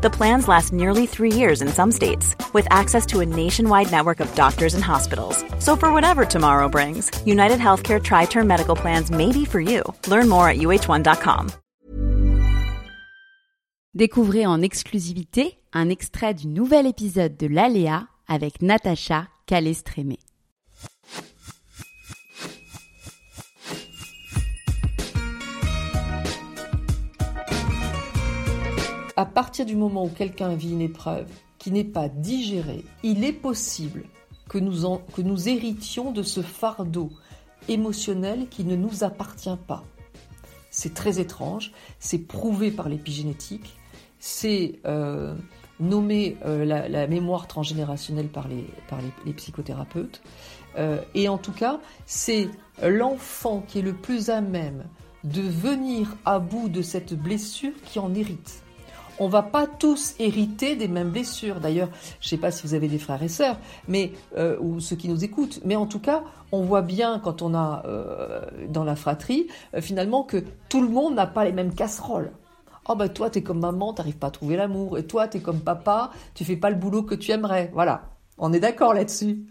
The plans last nearly three years in some states, with access to a nationwide network of doctors and hospitals. So for whatever tomorrow brings, United Healthcare Tri Term Medical Plans may be for you. Learn more at uh1.com. Découvrez en exclusivité un extrait du nouvel épisode de L'Aléa avec Natacha Calestrémé. À partir du moment où quelqu'un vit une épreuve qui n'est pas digérée, il est possible que nous, héritions de ce fardeau émotionnel qui ne nous appartient pas. C'est très étrange, c'est prouvé par l'épigénétique, c'est euh, nommé euh, la, mémoire transgénérationnelle par les, par les, psychothérapeutes. Euh, et en tout cas, c'est l'enfant qui est le plus à même de venir à bout de cette blessure qui en hérite on va pas tous hériter des mêmes blessures. D'ailleurs, je sais pas si vous avez des frères et sœurs, mais euh, ou ceux qui nous écoutent, mais en tout cas, on voit bien quand on a euh, dans la fratrie, euh, finalement, que tout le monde n'a pas les mêmes casseroles. Oh ben toi, tu es comme maman, tu n'arrives pas à trouver l'amour, et toi, tu es comme papa, tu fais pas le boulot que tu aimerais. Voilà, on est d'accord là-dessus.